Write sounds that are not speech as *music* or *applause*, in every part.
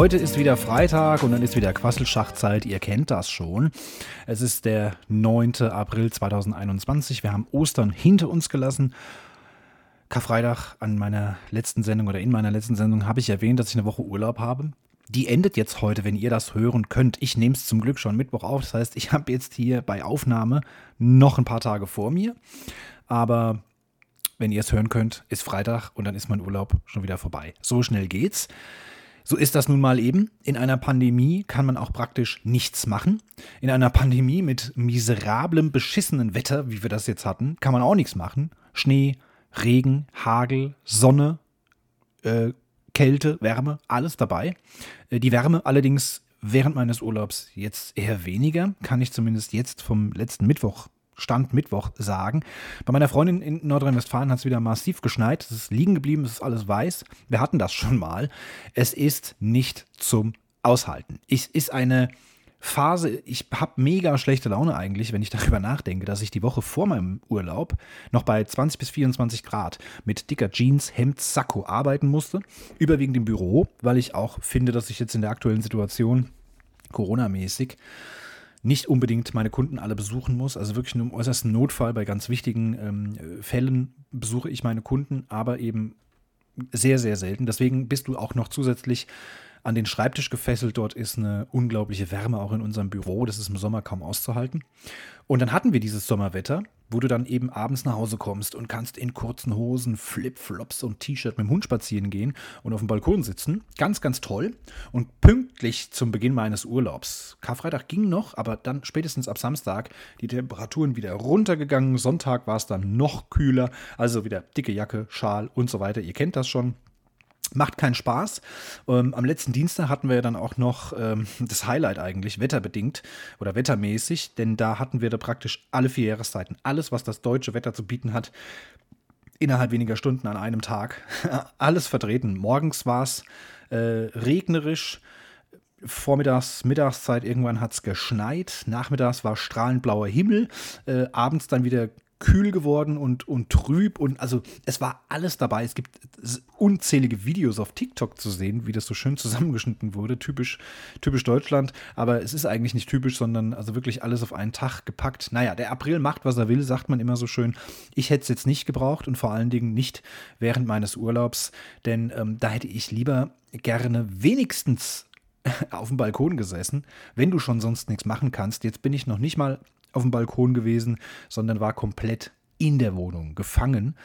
Heute ist wieder Freitag und dann ist wieder Quasselschachtzeit. Ihr kennt das schon. Es ist der 9. April 2021. Wir haben Ostern hinter uns gelassen. Karfreitag an meiner letzten Sendung oder in meiner letzten Sendung habe ich erwähnt, dass ich eine Woche Urlaub habe. Die endet jetzt heute, wenn ihr das hören könnt. Ich nehme es zum Glück schon Mittwoch auf. Das heißt, ich habe jetzt hier bei Aufnahme noch ein paar Tage vor mir. Aber wenn ihr es hören könnt, ist Freitag und dann ist mein Urlaub schon wieder vorbei. So schnell geht's. So ist das nun mal eben. In einer Pandemie kann man auch praktisch nichts machen. In einer Pandemie mit miserablem, beschissenen Wetter, wie wir das jetzt hatten, kann man auch nichts machen. Schnee, Regen, Hagel, Sonne, äh, Kälte, Wärme, alles dabei. Äh, die Wärme allerdings während meines Urlaubs jetzt eher weniger, kann ich zumindest jetzt vom letzten Mittwoch Stand Mittwoch sagen. Bei meiner Freundin in Nordrhein-Westfalen hat es wieder massiv geschneit. Es ist liegen geblieben, es ist alles weiß. Wir hatten das schon mal. Es ist nicht zum Aushalten. Es ist eine Phase, ich habe mega schlechte Laune eigentlich, wenn ich *laughs* darüber nachdenke, dass ich die Woche vor meinem Urlaub noch bei 20 bis 24 Grad mit dicker Jeans, Hemd, Sakko arbeiten musste. Überwiegend im Büro, weil ich auch finde, dass ich jetzt in der aktuellen Situation Corona-mäßig nicht unbedingt meine Kunden alle besuchen muss. Also wirklich nur im äußersten Notfall bei ganz wichtigen ähm, Fällen besuche ich meine Kunden, aber eben sehr, sehr selten. Deswegen bist du auch noch zusätzlich an den Schreibtisch gefesselt. Dort ist eine unglaubliche Wärme auch in unserem Büro. Das ist im Sommer kaum auszuhalten. Und dann hatten wir dieses Sommerwetter, wo du dann eben abends nach Hause kommst und kannst in kurzen Hosen, Flipflops und T-Shirt mit dem Hund spazieren gehen und auf dem Balkon sitzen. Ganz, ganz toll. Und pünktlich zum Beginn meines Urlaubs. Karfreitag ging noch, aber dann spätestens ab Samstag die Temperaturen wieder runtergegangen. Sonntag war es dann noch kühler. Also wieder dicke Jacke, Schal und so weiter. Ihr kennt das schon. Macht keinen Spaß. Ähm, am letzten Dienstag hatten wir dann auch noch ähm, das Highlight eigentlich, wetterbedingt oder wettermäßig, denn da hatten wir da praktisch alle vier Jahreszeiten. Alles, was das deutsche Wetter zu bieten hat, innerhalb weniger Stunden an einem Tag. *laughs* Alles vertreten. Morgens war es äh, regnerisch. Vormittags, Mittagszeit irgendwann hat es geschneit. Nachmittags war strahlend blauer Himmel. Äh, abends dann wieder kühl geworden und, und trüb und also es war alles dabei. Es gibt unzählige Videos auf TikTok zu sehen, wie das so schön zusammengeschnitten wurde. Typisch, typisch Deutschland, aber es ist eigentlich nicht typisch, sondern also wirklich alles auf einen Tag gepackt. Naja, der April macht, was er will, sagt man immer so schön. Ich hätte es jetzt nicht gebraucht und vor allen Dingen nicht während meines Urlaubs, denn ähm, da hätte ich lieber gerne wenigstens *laughs* auf dem Balkon gesessen, wenn du schon sonst nichts machen kannst. Jetzt bin ich noch nicht mal auf dem Balkon gewesen, sondern war komplett in der Wohnung gefangen.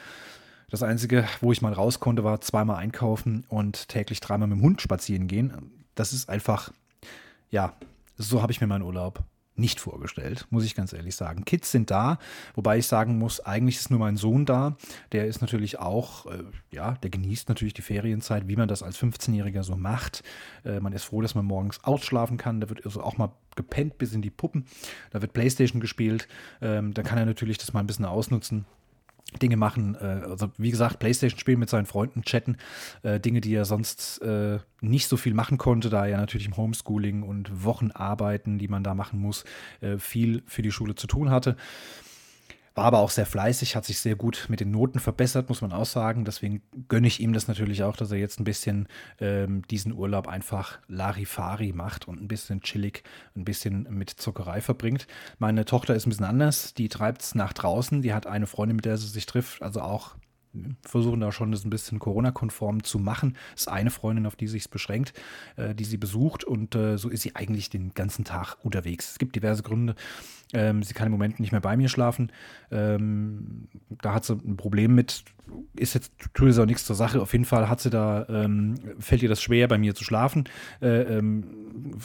Das Einzige, wo ich mal raus konnte, war zweimal einkaufen und täglich dreimal mit dem Hund spazieren gehen. Das ist einfach, ja, so habe ich mir meinen Urlaub nicht vorgestellt, muss ich ganz ehrlich sagen. Kids sind da, wobei ich sagen muss, eigentlich ist nur mein Sohn da. Der ist natürlich auch, äh, ja, der genießt natürlich die Ferienzeit, wie man das als 15-Jähriger so macht. Äh, man ist froh, dass man morgens ausschlafen kann. Da wird also auch mal gepennt bis in die Puppen. Da wird Playstation gespielt. Ähm, da kann er natürlich das mal ein bisschen ausnutzen. Dinge machen, äh, also wie gesagt, Playstation spielen mit seinen Freunden, chatten, äh, Dinge, die er sonst äh, nicht so viel machen konnte, da er natürlich im Homeschooling und Wochenarbeiten, die man da machen muss, viel für die Schule zu tun hatte. War aber auch sehr fleißig, hat sich sehr gut mit den Noten verbessert, muss man auch sagen. Deswegen gönne ich ihm das natürlich auch, dass er jetzt ein bisschen ähm, diesen Urlaub einfach Larifari macht und ein bisschen chillig, ein bisschen mit Zuckerei verbringt. Meine Tochter ist ein bisschen anders, die treibt es nach draußen, die hat eine Freundin, mit der sie sich trifft, also auch versuchen da schon das ein bisschen Corona-konform zu machen. Das ist eine Freundin, auf die sich beschränkt, äh, die sie besucht und äh, so ist sie eigentlich den ganzen Tag unterwegs. Es gibt diverse Gründe. Ähm, sie kann im Moment nicht mehr bei mir schlafen. Ähm, da hat sie ein Problem mit, ist jetzt, tut es auch nichts zur Sache. Auf jeden Fall hat sie da, ähm, fällt ihr das schwer, bei mir zu schlafen. Äh, ähm,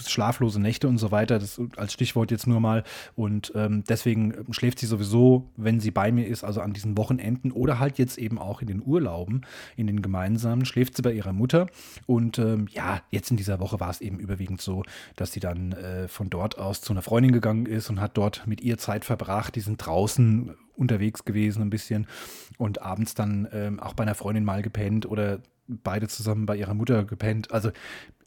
schlaflose Nächte und so weiter, das als Stichwort jetzt nur mal. Und ähm, deswegen schläft sie sowieso, wenn sie bei mir ist, also an diesen Wochenenden oder halt jetzt eben auch in den Urlauben, in den gemeinsamen, schläft sie bei ihrer Mutter. Und ähm, ja, jetzt in dieser Woche war es eben überwiegend so, dass sie dann äh, von dort aus zu einer Freundin gegangen ist und hat dort mit ihr Zeit verbracht. Die sind draußen unterwegs gewesen ein bisschen und abends dann ähm, auch bei einer Freundin mal gepennt oder beide zusammen bei ihrer Mutter gepennt. Also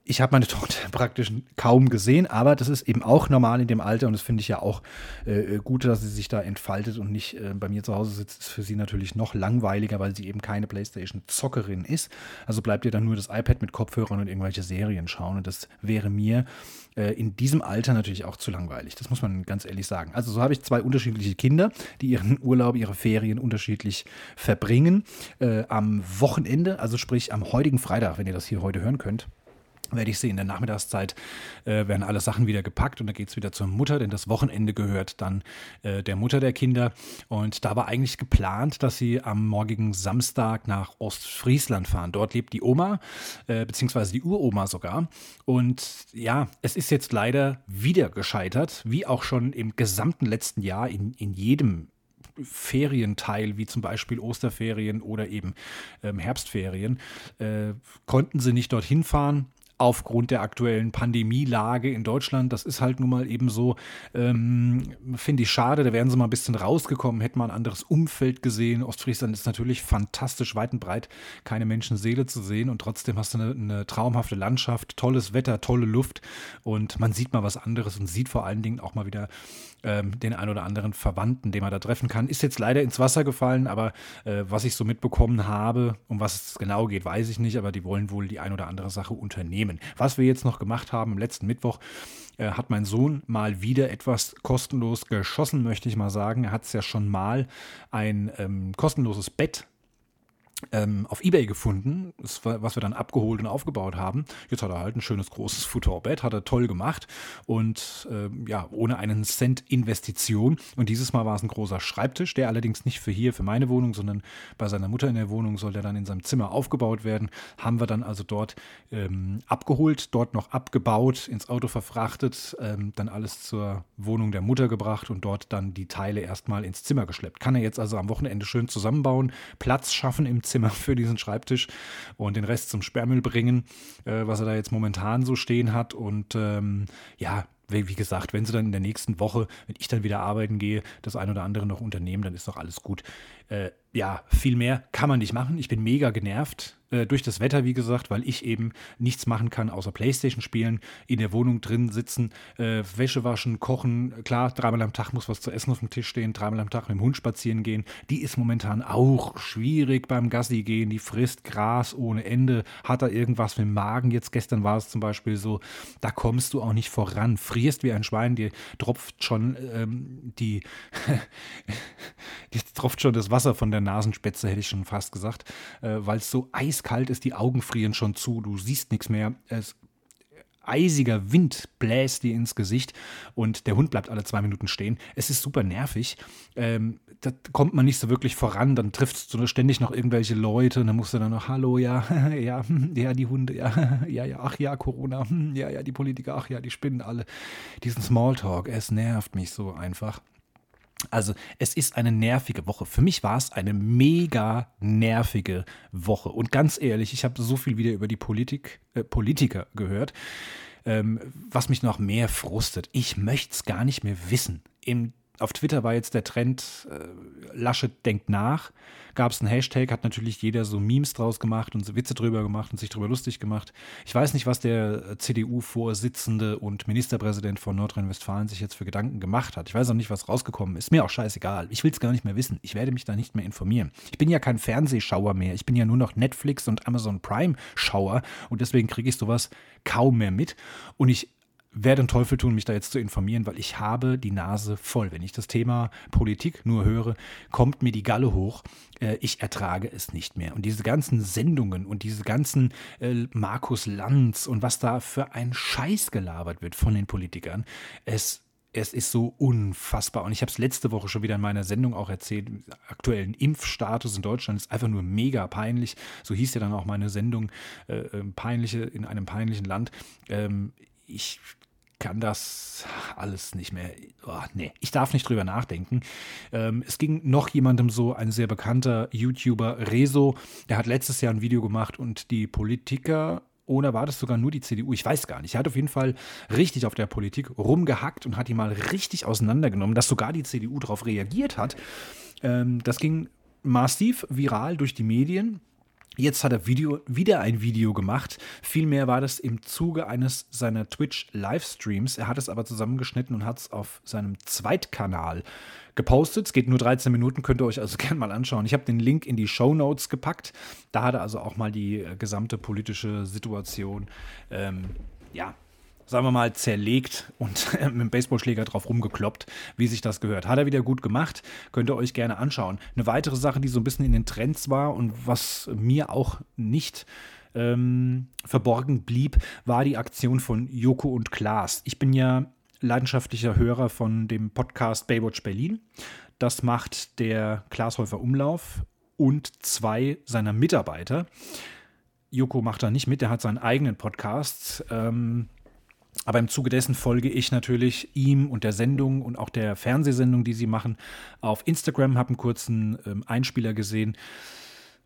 ich habe meine *laughs* Tochter praktisch kaum gesehen, aber das ist eben auch normal in dem Alter und das finde ich ja auch äh, gut, dass sie sich da entfaltet und nicht äh, bei mir zu Hause sitzt. Ist für sie natürlich noch langweiliger, weil sie eben keine Playstation-Zockerin ist. Also bleibt ihr dann nur das iPad mit Kopfhörern und irgendwelche Serien schauen und das wäre mir äh, in diesem Alter natürlich auch zu langweilig. Das muss man ganz ehrlich sagen. Also so habe ich zwei unterschiedliche Kinder, die ihren *laughs* Urlaub, ihre Ferien unterschiedlich verbringen. Äh, am Wochenende, also sprich am heutigen Freitag, wenn ihr das hier heute hören könnt, werde ich sie in der Nachmittagszeit, äh, werden alle Sachen wieder gepackt und dann geht es wieder zur Mutter, denn das Wochenende gehört dann äh, der Mutter der Kinder. Und da war eigentlich geplant, dass sie am morgigen Samstag nach Ostfriesland fahren. Dort lebt die Oma, äh, beziehungsweise die Uroma sogar. Und ja, es ist jetzt leider wieder gescheitert, wie auch schon im gesamten letzten Jahr in, in jedem Ferienteil, wie zum Beispiel Osterferien oder eben ähm, Herbstferien, äh, konnten sie nicht dorthin fahren aufgrund der aktuellen Pandemielage in Deutschland. Das ist halt nun mal eben so, ähm, finde ich schade. Da wären sie mal ein bisschen rausgekommen, hätten mal ein anderes Umfeld gesehen. Ostfriesland ist natürlich fantastisch, weit und breit keine Menschenseele zu sehen und trotzdem hast du eine, eine traumhafte Landschaft, tolles Wetter, tolle Luft und man sieht mal was anderes und sieht vor allen Dingen auch mal wieder ähm, den ein oder anderen Verwandten, den man da treffen kann. Ist jetzt leider ins Wasser gefallen, aber äh, was ich so mitbekommen habe, um was es genau geht, weiß ich nicht, aber die wollen wohl die ein oder andere Sache unternehmen. Was wir jetzt noch gemacht haben, am letzten Mittwoch äh, hat mein Sohn mal wieder etwas kostenlos geschossen, möchte ich mal sagen. Er hat es ja schon mal ein ähm, kostenloses Bett ähm, auf Ebay gefunden, was wir dann abgeholt und aufgebaut haben. Jetzt hat er halt ein schönes großes Futterbett, hat er toll gemacht und ähm, ja, ohne einen Cent Investition. Und dieses Mal war es ein großer Schreibtisch, der allerdings nicht für hier, für meine Wohnung, sondern bei seiner Mutter in der Wohnung soll der dann in seinem Zimmer aufgebaut werden. Haben wir dann also dort ähm, abgeholt, dort noch abgebaut, ins Auto verfrachtet, ähm, dann alles zur Wohnung der Mutter gebracht und dort dann die Teile erstmal ins Zimmer geschleppt. Kann er jetzt also am Wochenende schön zusammenbauen, Platz schaffen im Zimmer *laughs* für diesen Schreibtisch und den Rest zum Sperrmüll bringen, äh, was er da jetzt momentan so stehen hat. Und ähm, ja, wie, wie gesagt, wenn sie dann in der nächsten Woche, wenn ich dann wieder arbeiten gehe, das ein oder andere noch unternehmen, dann ist doch alles gut. Äh, ja, viel mehr kann man nicht machen. Ich bin mega genervt äh, durch das Wetter, wie gesagt, weil ich eben nichts machen kann, außer Playstation spielen, in der Wohnung drin sitzen, äh, Wäsche waschen, kochen. Klar, dreimal am Tag muss was zu essen auf dem Tisch stehen, dreimal am Tag mit dem Hund spazieren gehen. Die ist momentan auch schwierig beim Gassi gehen. Die frisst Gras ohne Ende, hat da irgendwas mit dem Magen. Jetzt gestern war es zum Beispiel so, da kommst du auch nicht voran. Frierst wie ein Schwein, dir tropft schon ähm, die, *laughs* die tropft schon das Wasser von der Nasenspitze, hätte ich schon fast gesagt, äh, weil es so eiskalt ist, die Augen frieren schon zu, du siehst nichts mehr. Es eisiger Wind bläst dir ins Gesicht und der Hund bleibt alle zwei Minuten stehen. Es ist super nervig. Ähm, da kommt man nicht so wirklich voran. Dann triffst du ständig noch irgendwelche Leute und dann musst du dann noch, hallo, ja, *laughs* ja, *laughs* ja, die Hunde, ja, *laughs* ja, ja, ach ja, Corona, ja, ja, die Politiker, ach ja, die spinnen alle. Diesen Smalltalk, es nervt mich so einfach. Also es ist eine nervige Woche. Für mich war es eine mega nervige Woche. Und ganz ehrlich, ich habe so viel wieder über die Politik, äh, Politiker gehört, ähm, was mich noch mehr frustet. Ich möchte es gar nicht mehr wissen. Im auf Twitter war jetzt der Trend, äh, Laschet denkt nach. Gab es einen Hashtag, hat natürlich jeder so Memes draus gemacht und so Witze drüber gemacht und sich drüber lustig gemacht. Ich weiß nicht, was der CDU-Vorsitzende und Ministerpräsident von Nordrhein-Westfalen sich jetzt für Gedanken gemacht hat. Ich weiß auch nicht, was rausgekommen ist. Mir auch scheißegal. Ich will es gar nicht mehr wissen. Ich werde mich da nicht mehr informieren. Ich bin ja kein Fernsehschauer mehr. Ich bin ja nur noch Netflix und Amazon Prime-Schauer und deswegen kriege ich sowas kaum mehr mit. Und ich werde den Teufel tun, mich da jetzt zu informieren, weil ich habe die Nase voll. Wenn ich das Thema Politik nur höre, kommt mir die Galle hoch. Äh, ich ertrage es nicht mehr. Und diese ganzen Sendungen und diese ganzen äh, Markus Lanz und was da für ein Scheiß gelabert wird von den Politikern, es es ist so unfassbar. Und ich habe es letzte Woche schon wieder in meiner Sendung auch erzählt. Aktuellen Impfstatus in Deutschland ist einfach nur mega peinlich. So hieß ja dann auch meine Sendung, äh, ähm, peinliche in einem peinlichen Land. Ähm, ich kann das alles nicht mehr. Oh, nee, ich darf nicht drüber nachdenken. Ähm, es ging noch jemandem so, ein sehr bekannter YouTuber, Rezo, der hat letztes Jahr ein Video gemacht und die Politiker oder war das sogar nur die CDU? Ich weiß gar nicht. Er hat auf jeden Fall richtig auf der Politik rumgehackt und hat die mal richtig auseinandergenommen, dass sogar die CDU darauf reagiert hat. Ähm, das ging massiv viral durch die Medien. Jetzt hat er Video, wieder ein Video gemacht. Vielmehr war das im Zuge eines seiner Twitch-Livestreams. Er hat es aber zusammengeschnitten und hat es auf seinem Zweitkanal gepostet. Es geht nur 13 Minuten, könnt ihr euch also *laughs* gerne mal anschauen. Ich habe den Link in die Show Notes gepackt. Da hat er also auch mal die äh, gesamte politische Situation ähm, ja, sagen wir mal, zerlegt und *laughs* mit dem Baseballschläger drauf rumgekloppt, wie sich das gehört. Hat er wieder gut gemacht, könnt ihr euch gerne anschauen. Eine weitere Sache, die so ein bisschen in den Trends war und was mir auch nicht ähm, verborgen blieb, war die Aktion von Joko und Klaas. Ich bin ja leidenschaftlicher Hörer von dem Podcast Baywatch Berlin. Das macht der Glashäufer Umlauf und zwei seiner Mitarbeiter. Joko macht da nicht mit, der hat seinen eigenen Podcast. Ähm, aber im Zuge dessen folge ich natürlich ihm und der Sendung und auch der Fernsehsendung, die sie machen, auf Instagram, habe einen kurzen ähm, Einspieler gesehen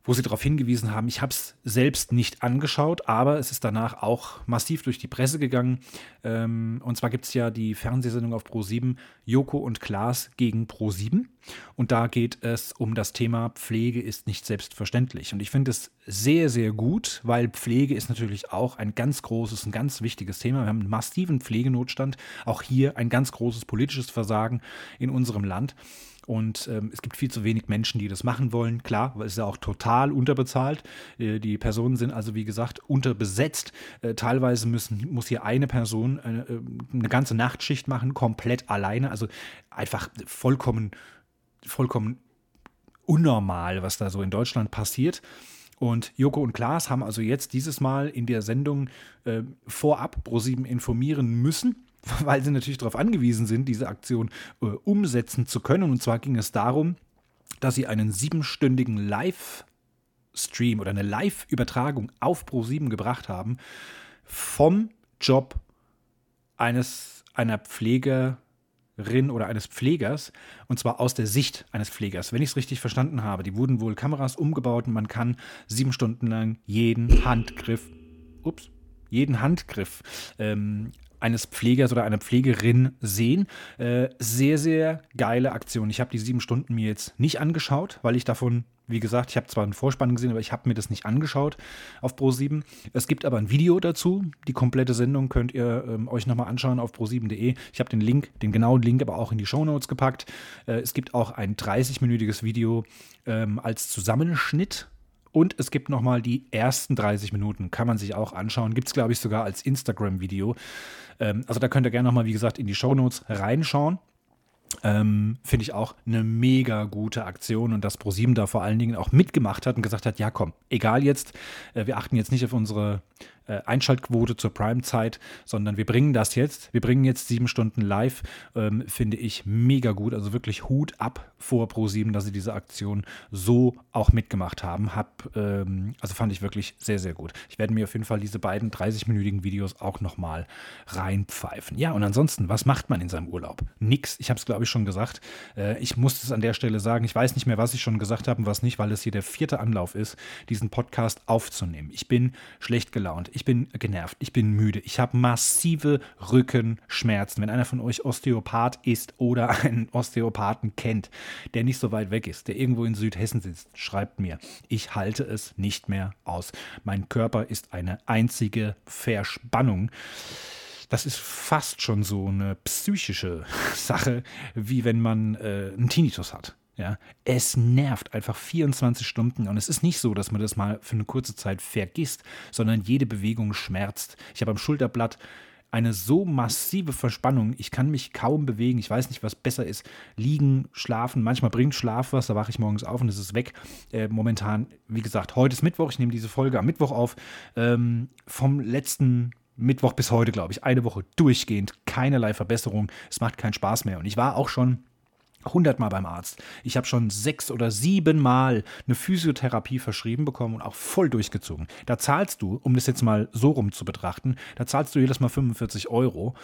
wo sie darauf hingewiesen haben. Ich habe es selbst nicht angeschaut, aber es ist danach auch massiv durch die Presse gegangen. Ähm, und zwar gibt es ja die Fernsehsendung auf Pro7, Joko und Klaas gegen Pro7. Und da geht es um das Thema Pflege ist nicht selbstverständlich. Und ich finde es sehr, sehr gut, weil Pflege ist natürlich auch ein ganz großes, ein ganz wichtiges Thema. Wir haben einen massiven Pflegenotstand, auch hier ein ganz großes politisches Versagen in unserem Land. Und ähm, es gibt viel zu wenig Menschen, die das machen wollen. Klar, weil es ist ja auch total unterbezahlt. Äh, die Personen sind also, wie gesagt, unterbesetzt. Äh, teilweise müssen, muss hier eine Person äh, äh, eine ganze Nachtschicht machen, komplett alleine. Also einfach vollkommen, vollkommen unnormal, was da so in Deutschland passiert. Und Joko und Klaas haben also jetzt dieses Mal in der Sendung äh, vorab ProSieben informieren müssen *laughs* weil sie natürlich darauf angewiesen sind, diese Aktion äh, umsetzen zu können. Und zwar ging es darum, dass sie einen siebenstündigen Live-Stream oder eine Live-Übertragung auf Pro7 gebracht haben vom Job eines einer Pflegerin oder eines Pflegers und zwar aus der Sicht eines Pflegers. Wenn ich es richtig verstanden habe, die wurden wohl Kameras umgebaut und man kann sieben Stunden lang jeden Handgriff, ups, jeden Handgriff ähm, eines Pflegers oder einer Pflegerin sehen. Äh, sehr, sehr geile Aktion. Ich habe die sieben Stunden mir jetzt nicht angeschaut, weil ich davon, wie gesagt, ich habe zwar einen Vorspann gesehen, aber ich habe mir das nicht angeschaut auf Pro7. Es gibt aber ein Video dazu. Die komplette Sendung könnt ihr ähm, euch nochmal anschauen auf pro7.de. Ich habe den Link, den genauen Link aber auch in die Show Notes gepackt. Äh, es gibt auch ein 30-minütiges Video ähm, als Zusammenschnitt und es gibt nochmal die ersten 30 Minuten, kann man sich auch anschauen. Gibt es, glaube ich, sogar als Instagram-Video. Ähm, also da könnt ihr gerne nochmal, wie gesagt, in die Shownotes reinschauen. Ähm, Finde ich auch eine mega gute Aktion und dass ProSieben da vor allen Dingen auch mitgemacht hat und gesagt hat, ja komm, egal jetzt, äh, wir achten jetzt nicht auf unsere äh, Einschaltquote zur Prime-Zeit, sondern wir bringen das jetzt. Wir bringen jetzt sieben Stunden live. Ähm, finde ich mega gut. Also wirklich Hut ab vor Pro7, dass sie diese Aktion so auch mitgemacht haben. Hab, ähm, also fand ich wirklich sehr, sehr gut. Ich werde mir auf jeden Fall diese beiden 30-minütigen Videos auch nochmal reinpfeifen. Ja, und ansonsten, was macht man in seinem Urlaub? Nix. Ich habe es, glaube ich, schon gesagt. Äh, ich muss es an der Stelle sagen. Ich weiß nicht mehr, was ich schon gesagt habe und was nicht, weil es hier der vierte Anlauf ist, diesen Podcast aufzunehmen. Ich bin schlecht gelaunt ich bin genervt, ich bin müde, ich habe massive Rückenschmerzen. Wenn einer von euch Osteopath ist oder *laughs* einen Osteopathen kennt, der nicht so weit weg ist, der irgendwo in Südhessen sitzt, schreibt mir, ich halte es nicht mehr aus. Mein Körper ist eine einzige Verspannung das ist fast schon so eine psychische *laughs* Sache, wie wenn man äh, einen Tinnitus hat. Ja, es nervt einfach 24 Stunden und es ist nicht so, dass man das mal für eine kurze Zeit vergisst, sondern jede Bewegung schmerzt. Ich habe am Schulterblatt eine so massive Verspannung, ich kann mich kaum bewegen, ich weiß nicht, was besser ist. Liegen, schlafen, manchmal bringt Schlaf was, da wache ich morgens auf und es ist weg. Äh, momentan, wie gesagt, heute ist Mittwoch, ich nehme diese Folge am Mittwoch auf. Ähm, vom letzten Mittwoch bis heute, glaube ich, eine Woche durchgehend, keinerlei Verbesserung. Es macht keinen Spaß mehr. Und ich war auch schon hundertmal beim Arzt. Ich habe schon sechs oder sieben Mal eine Physiotherapie verschrieben bekommen und auch voll durchgezogen. Da zahlst du, um das jetzt mal so rum zu betrachten, da zahlst du jedes Mal 45 Euro.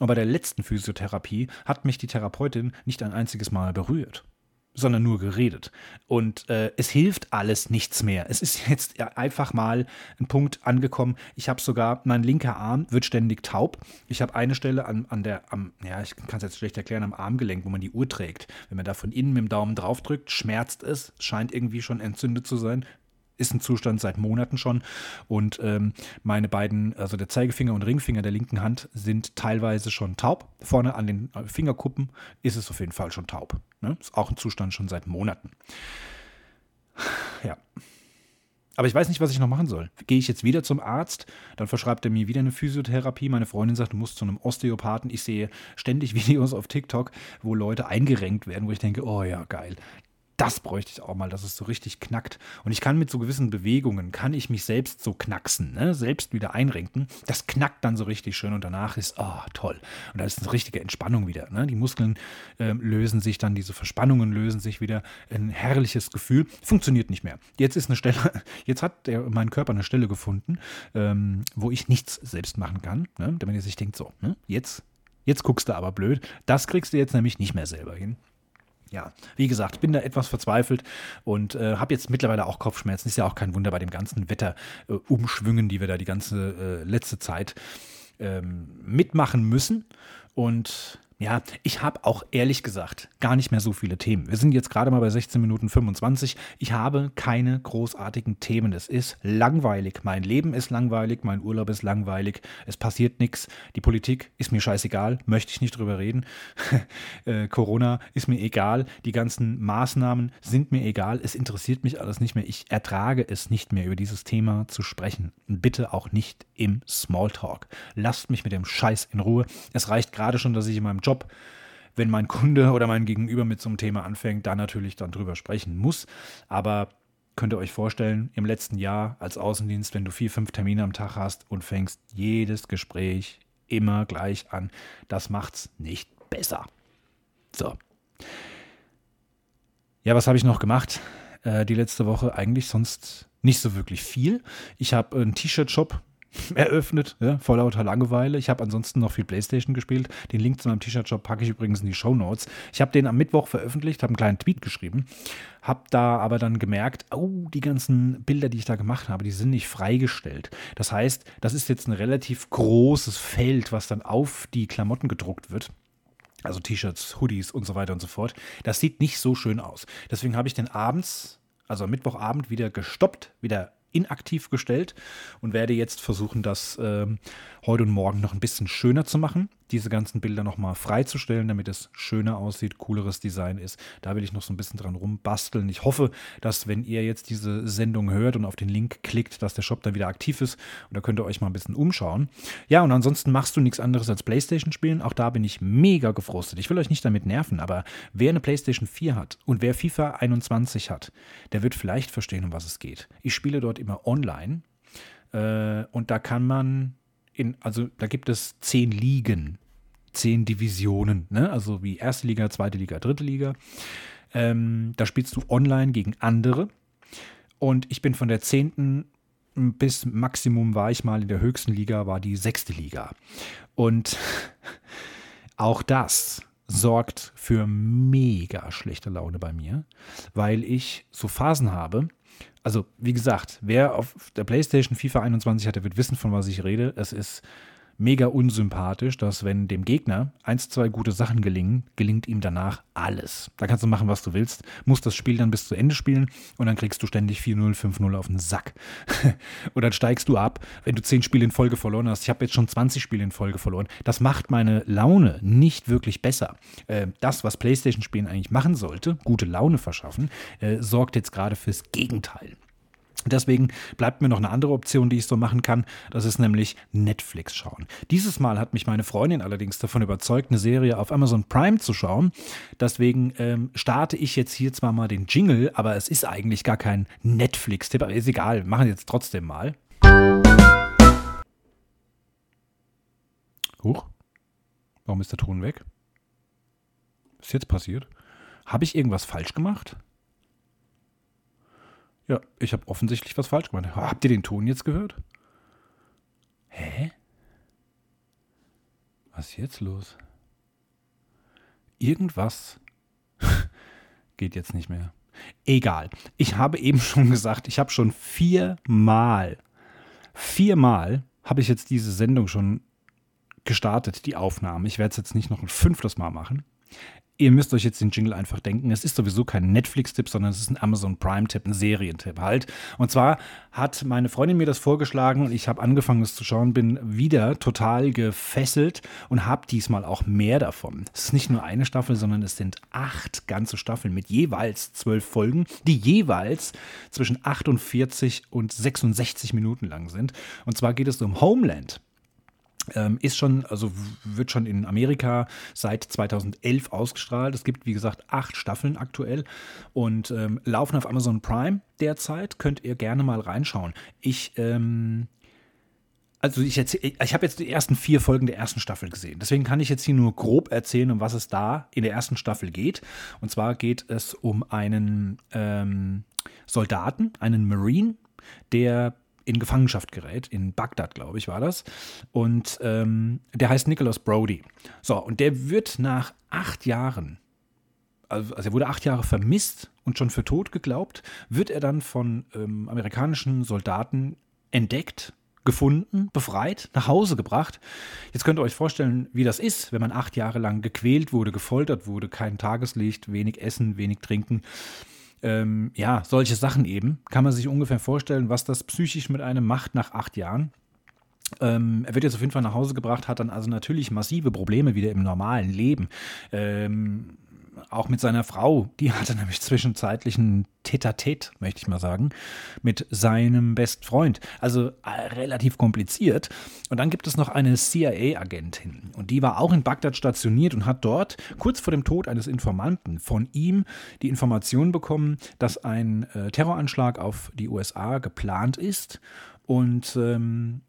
Und bei der letzten Physiotherapie hat mich die Therapeutin nicht ein einziges Mal berührt sondern nur geredet. Und äh, es hilft alles nichts mehr. Es ist *laughs* jetzt einfach mal ein Punkt angekommen. Ich habe sogar, mein linker Arm wird ständig taub. Ich habe eine Stelle an, an der, am, ja, ich kann es jetzt schlecht erklären, am Armgelenk, wo man die Uhr trägt. Wenn man da von innen mit dem Daumen drauf drückt, schmerzt es, scheint irgendwie schon entzündet zu sein. Ist ein Zustand seit Monaten schon. Und ähm, meine beiden, also der Zeigefinger und Ringfinger der linken Hand, sind teilweise schon taub. Vorne an den äh, Fingerkuppen ist es auf jeden Fall schon taub. Ne? Ist auch ein Zustand schon seit Monaten. Ja. Aber ich weiß nicht, was ich noch machen soll. Gehe ich jetzt wieder zum Arzt, dann verschreibt er mir wieder eine Physiotherapie. Meine Freundin sagt, du musst zu einem Osteopathen. Ich sehe ständig *laughs* Videos auf TikTok, wo Leute eingerenkt werden, wo ich denke, oh ja, geil das bräuchte ich auch mal, dass es so richtig knackt. Und ich kann mit so gewissen Bewegungen, kann ich mich selbst so knacksen, ne? selbst wieder einrenken. Das knackt dann so richtig schön und danach ist, oh, toll. Und da ist eine richtige Entspannung wieder. Ne? Die Muskeln äh, lösen sich dann, diese Verspannungen lösen sich wieder. Ein herrliches Gefühl. Funktioniert nicht mehr. Jetzt ist eine Stelle, *laughs* jetzt hat der, mein Körper eine Stelle gefunden, ähm, wo ich nichts selbst machen kann. Ne? Damit er sich denkt, so, ne? jetzt, jetzt guckst du aber blöd. Das kriegst du jetzt nämlich nicht mehr selber hin ja, wie gesagt, bin da etwas verzweifelt und äh, habe jetzt mittlerweile auch Kopfschmerzen. Ist ja auch kein Wunder bei dem ganzen Wetterumschwüngen, äh, die wir da die ganze äh, letzte Zeit ähm, mitmachen müssen. Und ja, ich habe auch ehrlich gesagt gar nicht mehr so viele Themen. Wir sind jetzt gerade mal bei 16 Minuten 25. Ich habe keine großartigen Themen. Es ist langweilig. Mein Leben ist langweilig, mein Urlaub ist langweilig. Es passiert nichts. Die Politik ist mir scheißegal, möchte ich nicht drüber reden. *laughs* äh, Corona ist mir egal. Die ganzen Maßnahmen sind mir egal. Es interessiert mich alles nicht mehr. Ich ertrage es nicht mehr, über dieses Thema zu sprechen. Bitte auch nicht im Smalltalk. Lasst mich mit dem Scheiß in Ruhe. Es reicht gerade schon, dass ich in meinem Job, wenn mein Kunde oder mein Gegenüber mit so einem Thema anfängt, da natürlich dann drüber sprechen muss. Aber könnt ihr euch vorstellen, im letzten Jahr als Außendienst, wenn du vier, fünf Termine am Tag hast und fängst jedes Gespräch immer gleich an, das macht's nicht besser. So. Ja, was habe ich noch gemacht? Äh, die letzte Woche eigentlich sonst nicht so wirklich viel. Ich habe einen T-Shirt-Shop *laughs* eröffnet, ja, vor lauter Langeweile. Ich habe ansonsten noch viel Playstation gespielt. Den Link zu meinem T-Shirt-Shop packe ich übrigens in die Show Notes. Ich habe den am Mittwoch veröffentlicht, habe einen kleinen Tweet geschrieben, habe da aber dann gemerkt, oh, die ganzen Bilder, die ich da gemacht habe, die sind nicht freigestellt. Das heißt, das ist jetzt ein relativ großes Feld, was dann auf die Klamotten gedruckt wird. Also T-Shirts, Hoodies und so weiter und so fort. Das sieht nicht so schön aus. Deswegen habe ich den abends, also am Mittwochabend, wieder gestoppt, wieder inaktiv gestellt und werde jetzt versuchen, das ähm, heute und morgen noch ein bisschen schöner zu machen diese ganzen Bilder nochmal freizustellen, damit es schöner aussieht, cooleres Design ist. Da will ich noch so ein bisschen dran rumbasteln. Ich hoffe, dass wenn ihr jetzt diese Sendung hört und auf den Link klickt, dass der Shop dann wieder aktiv ist und da könnt ihr euch mal ein bisschen umschauen. Ja, und ansonsten machst du nichts anderes als Playstation spielen. Auch da bin ich mega gefrustet. Ich will euch nicht damit nerven, aber wer eine Playstation 4 hat und wer FIFA 21 hat, der wird vielleicht verstehen, um was es geht. Ich spiele dort immer online äh, und da kann man in, also da gibt es zehn Ligen zehn Divisionen, ne? also wie erste Liga, zweite Liga, dritte Liga. Ähm, da spielst du online gegen andere. Und ich bin von der zehnten bis Maximum war ich mal in der höchsten Liga, war die sechste Liga. Und *laughs* auch das sorgt für mega schlechte Laune bei mir, weil ich so Phasen habe. Also, wie gesagt, wer auf der PlayStation FIFA 21 hat, der wird wissen, von was ich rede. Es ist mega unsympathisch, dass wenn dem Gegner eins, zwei gute Sachen gelingen, gelingt ihm danach alles. Da kannst du machen, was du willst, musst das Spiel dann bis zu Ende spielen und dann kriegst du ständig 4-0, 5-0 auf den Sack. *laughs* und dann steigst du ab, wenn du 10 Spiele in Folge verloren hast. Ich habe jetzt schon 20 Spiele in Folge verloren. Das macht meine Laune nicht wirklich besser. Äh, das, was PlayStation-Spielen eigentlich machen sollte, gute Laune verschaffen, äh, sorgt jetzt gerade fürs Gegenteil. Deswegen bleibt mir noch eine andere Option, die ich so machen kann. Das ist nämlich Netflix schauen. Dieses Mal hat mich meine Freundin allerdings davon überzeugt, eine Serie auf Amazon Prime zu schauen. Deswegen ähm, starte ich jetzt hier zwar mal den Jingle, aber es ist eigentlich gar kein Netflix-Tipp. Aber ist egal, machen jetzt trotzdem mal. Huch. Warum ist der Ton weg? Was ist jetzt passiert? Habe ich irgendwas falsch gemacht? Ja, ich habe offensichtlich was falsch gemacht. Habt ihr den Ton jetzt gehört? Hä? Was ist jetzt los? Irgendwas *laughs* geht jetzt nicht mehr. Egal. Ich habe eben schon gesagt, ich habe schon viermal, viermal habe ich jetzt diese Sendung schon gestartet, die Aufnahme. Ich werde es jetzt nicht noch ein fünftes Mal machen. Ihr müsst euch jetzt den Jingle einfach denken. Es ist sowieso kein Netflix-Tipp, sondern es ist ein Amazon Prime-Tipp, ein Serientipp halt. Und zwar hat meine Freundin mir das vorgeschlagen und ich habe angefangen, es zu schauen, bin wieder total gefesselt und habe diesmal auch mehr davon. Es ist nicht nur eine Staffel, sondern es sind acht ganze Staffeln mit jeweils zwölf Folgen, die jeweils zwischen 48 und 66 Minuten lang sind. Und zwar geht es um Homeland. Ähm, ist schon, also wird schon in Amerika seit 2011 ausgestrahlt. Es gibt, wie gesagt, acht Staffeln aktuell und ähm, laufen auf Amazon Prime derzeit. Könnt ihr gerne mal reinschauen. Ich, ähm, also ich, ich habe jetzt die ersten vier Folgen der ersten Staffel gesehen. Deswegen kann ich jetzt hier nur grob erzählen, um was es da in der ersten Staffel geht. Und zwar geht es um einen ähm, Soldaten, einen Marine, der in Gefangenschaft gerät, in Bagdad, glaube ich, war das. Und ähm, der heißt Nicholas Brody. So, und der wird nach acht Jahren, also, also er wurde acht Jahre vermisst und schon für tot geglaubt, wird er dann von ähm, amerikanischen Soldaten entdeckt, gefunden, befreit, nach Hause gebracht. Jetzt könnt ihr euch vorstellen, wie das ist, wenn man acht Jahre lang gequält wurde, gefoltert wurde, kein Tageslicht, wenig Essen, wenig Trinken ähm, ja, solche Sachen eben. Kann man sich ungefähr vorstellen, was das psychisch mit einem macht nach acht Jahren. Ähm, er wird jetzt auf jeden Fall nach Hause gebracht, hat dann also natürlich massive Probleme wieder im normalen Leben. Ähm, auch mit seiner Frau, die hatte nämlich zwischenzeitlich ein Tete-a-Tete, möchte ich mal sagen, mit seinem Bestfreund. Also äh, relativ kompliziert. Und dann gibt es noch eine CIA-Agentin. Und die war auch in Bagdad stationiert und hat dort kurz vor dem Tod eines Informanten von ihm die Information bekommen, dass ein äh, Terroranschlag auf die USA geplant ist. Und ähm,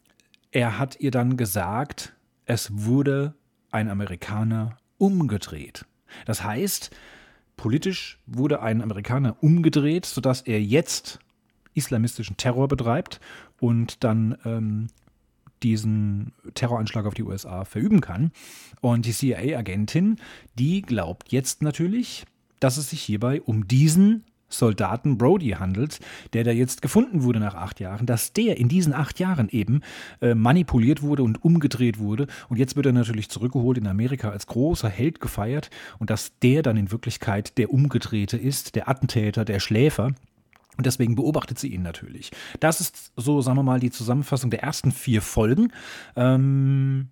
er hat ihr dann gesagt, es wurde ein Amerikaner umgedreht. Das heißt, politisch wurde ein Amerikaner umgedreht, sodass er jetzt islamistischen Terror betreibt und dann ähm, diesen Terroranschlag auf die USA verüben kann. Und die CIA-Agentin, die glaubt jetzt natürlich, dass es sich hierbei um diesen Soldaten Brody handelt, der da jetzt gefunden wurde nach acht Jahren, dass der in diesen acht Jahren eben äh, manipuliert wurde und umgedreht wurde. Und jetzt wird er natürlich zurückgeholt in Amerika als großer Held gefeiert und dass der dann in Wirklichkeit der Umgedrehte ist, der Attentäter, der Schläfer. Und deswegen beobachtet sie ihn natürlich. Das ist so, sagen wir mal, die Zusammenfassung der ersten vier Folgen. Ähm,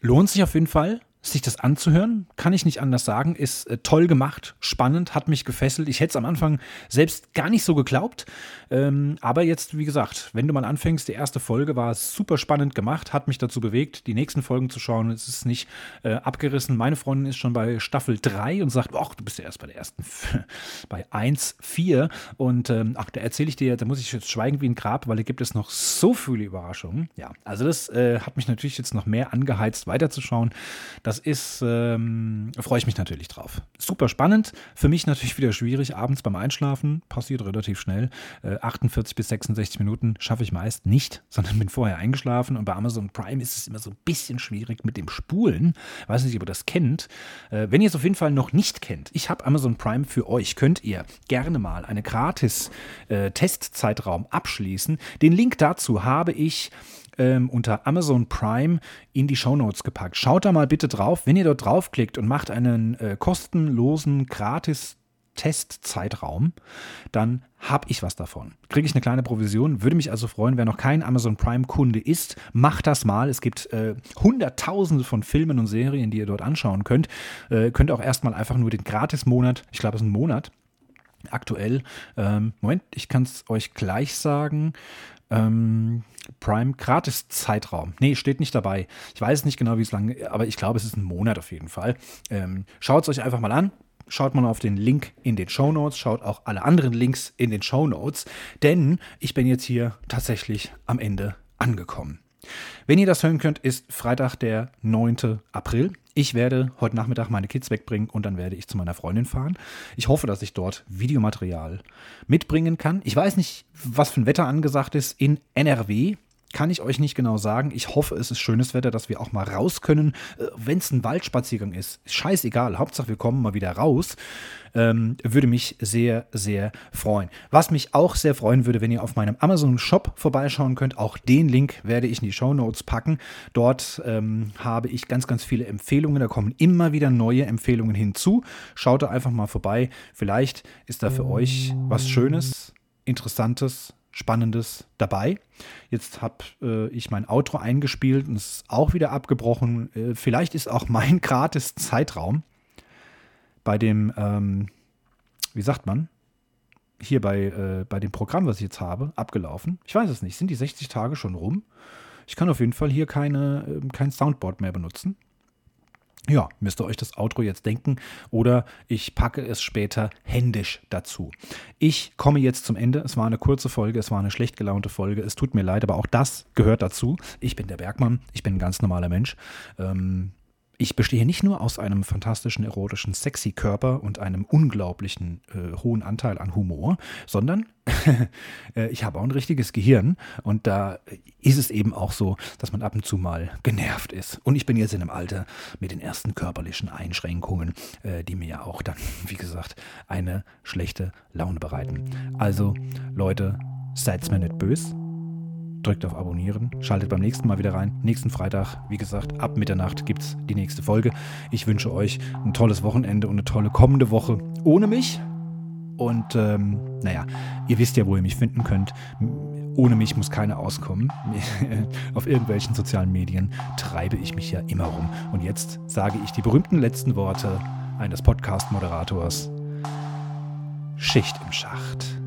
lohnt sich auf jeden Fall sich das anzuhören, kann ich nicht anders sagen, ist äh, toll gemacht, spannend, hat mich gefesselt. Ich hätte es am Anfang selbst gar nicht so geglaubt. Ähm, aber jetzt, wie gesagt, wenn du mal anfängst, die erste Folge war super spannend gemacht, hat mich dazu bewegt, die nächsten Folgen zu schauen. Es ist nicht äh, abgerissen. Meine Freundin ist schon bei Staffel 3 und sagt, ach, du bist ja erst bei der ersten, *laughs* bei 1, 4. Und ähm, ach, da erzähle ich dir, da muss ich jetzt schweigen wie ein Grab, weil da gibt es noch so viele Überraschungen. Ja, also das äh, hat mich natürlich jetzt noch mehr angeheizt, weiterzuschauen. Das das ist, ähm, freue ich mich natürlich drauf. Super spannend. Für mich natürlich wieder schwierig. Abends beim Einschlafen passiert relativ schnell. Äh, 48 bis 66 Minuten schaffe ich meist nicht, *laughs* sondern bin vorher eingeschlafen. Und bei Amazon Prime ist es immer so ein bisschen schwierig mit dem Spulen. Weiß nicht, ob ihr das kennt. Äh, wenn ihr es auf jeden Fall noch nicht kennt, ich habe Amazon Prime für euch. Könnt ihr gerne mal eine gratis äh, Testzeitraum abschließen. Den Link dazu habe ich ähm, unter Amazon Prime in die Show Notes gepackt. Schaut da mal bitte drauf. Wenn ihr dort draufklickt und macht einen äh, kostenlosen, gratis Testzeitraum, dann habe ich was davon. Kriege ich eine kleine Provision. Würde mich also freuen, wer noch kein Amazon Prime-Kunde ist, macht das mal. Es gibt äh, hunderttausende von Filmen und Serien, die ihr dort anschauen könnt. Äh, könnt auch erstmal einfach nur den Gratis-Monat, ich glaube, es ist ein Monat, aktuell. Ähm, Moment, ich kann es euch gleich sagen. Ähm, Prime gratis Zeitraum. Nee, steht nicht dabei. Ich weiß nicht genau, wie es lang, aber ich glaube, es ist ein Monat auf jeden Fall. Ähm, Schaut es euch einfach mal an. Schaut mal auf den Link in den Show Notes, schaut auch alle anderen Links in den Show Notes, denn ich bin jetzt hier tatsächlich am Ende angekommen. Wenn ihr das hören könnt, ist Freitag, der 9. April. Ich werde heute Nachmittag meine Kids wegbringen und dann werde ich zu meiner Freundin fahren. Ich hoffe, dass ich dort Videomaterial mitbringen kann. Ich weiß nicht, was für ein Wetter angesagt ist in NRW. Kann ich euch nicht genau sagen. Ich hoffe, es ist schönes Wetter, dass wir auch mal raus können. Äh, Wenn es ein Waldspaziergang ist, scheißegal. Hauptsache, wir kommen mal wieder raus. Ähm, würde mich sehr, sehr freuen. Was mich auch sehr freuen würde, wenn ihr auf meinem Amazon-Shop vorbeischauen könnt. Auch den Link werde ich in die Show Notes packen. Dort ähm, habe ich ganz, ganz viele Empfehlungen. Da kommen immer wieder neue Empfehlungen hinzu. Schaut da einfach mal vorbei. Vielleicht ist da für euch was Schönes, Interessantes, Spannendes dabei. Jetzt habe äh, ich mein Outro eingespielt und es ist auch wieder abgebrochen. Äh, vielleicht ist auch mein *laughs* gratis Zeitraum bei dem, ähm, wie sagt man, hier bei, äh, bei dem Programm, was ich jetzt habe, abgelaufen. Ich weiß es nicht. Sind die 60 Tage schon rum? Ich kann auf jeden Fall hier keine, äh, kein Soundboard mehr benutzen. Ja, müsst ihr euch das Outro jetzt denken oder ich packe es später händisch dazu. Ich komme jetzt zum Ende. Es war eine kurze Folge, es war eine schlecht gelaunte Folge. Es tut mir leid, aber auch das gehört dazu. Ich bin der Bergmann, ich bin ein ganz normaler Mensch. Ähm, ich bestehe nicht nur aus einem fantastischen, erotischen, sexy Körper und einem unglaublichen äh, hohen Anteil an Humor, sondern *laughs* äh, ich habe auch ein richtiges Gehirn und da ist es eben auch so, dass man ab und zu mal genervt ist. Und ich bin jetzt in einem Alter mit den ersten körperlichen Einschränkungen, äh, die mir ja auch dann, *laughs* wie gesagt, eine schlechte Laune bereiten. Also, Leute, seid's mir nicht böse drückt auf Abonnieren, schaltet beim nächsten Mal wieder rein. Nächsten Freitag, wie gesagt, ab Mitternacht gibt es die nächste Folge. Ich wünsche euch ein tolles Wochenende und eine tolle kommende Woche ohne mich. Und ähm, naja, ihr wisst ja, wo ihr mich finden könnt. Ohne mich muss keiner auskommen. *laughs* Auf irgendwelchen sozialen Medien treibe ich mich ja immer rum. Und jetzt sage ich die berühmten letzten Worte eines Podcast-Moderators. Schicht im Schacht.